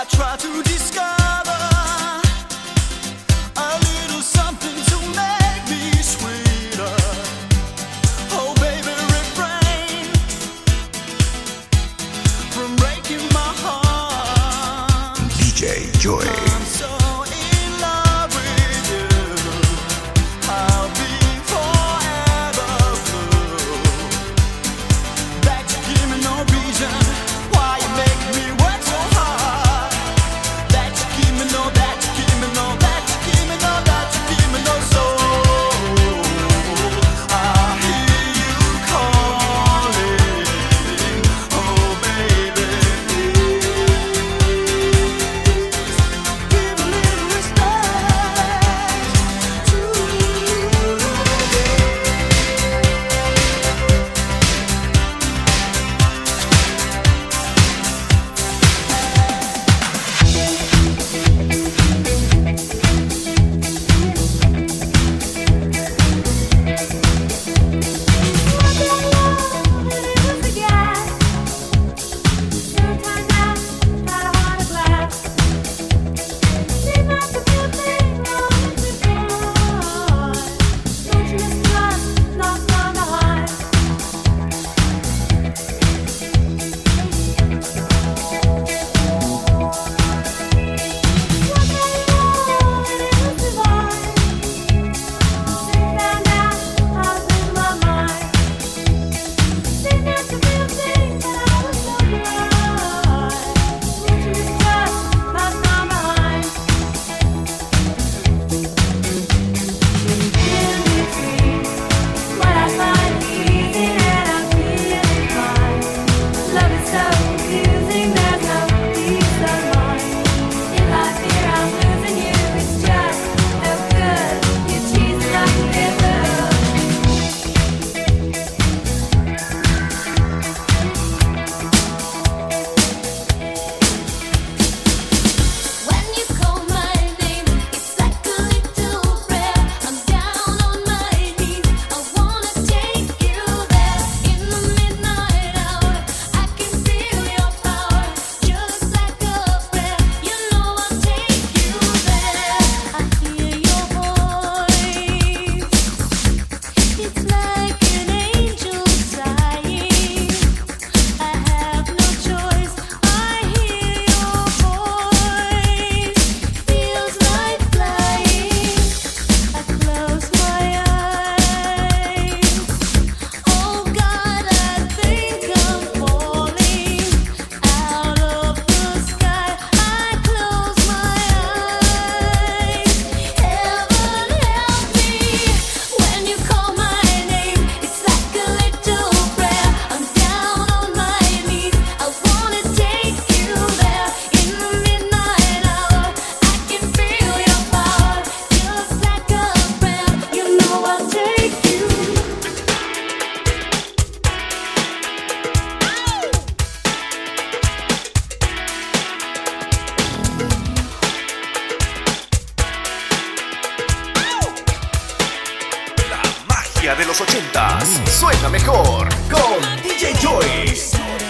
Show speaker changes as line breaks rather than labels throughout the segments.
I
try to
disguise. De los ochentas suena mejor con DJ Joy.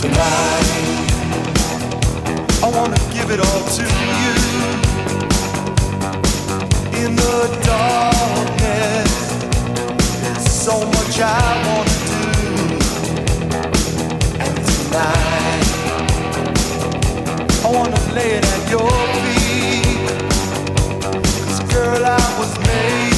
tonight. I wanna give it all to you. In the darkness, there's so much I wanna do. And
tonight, I wanna lay it at your feet. Cause girl, I was made.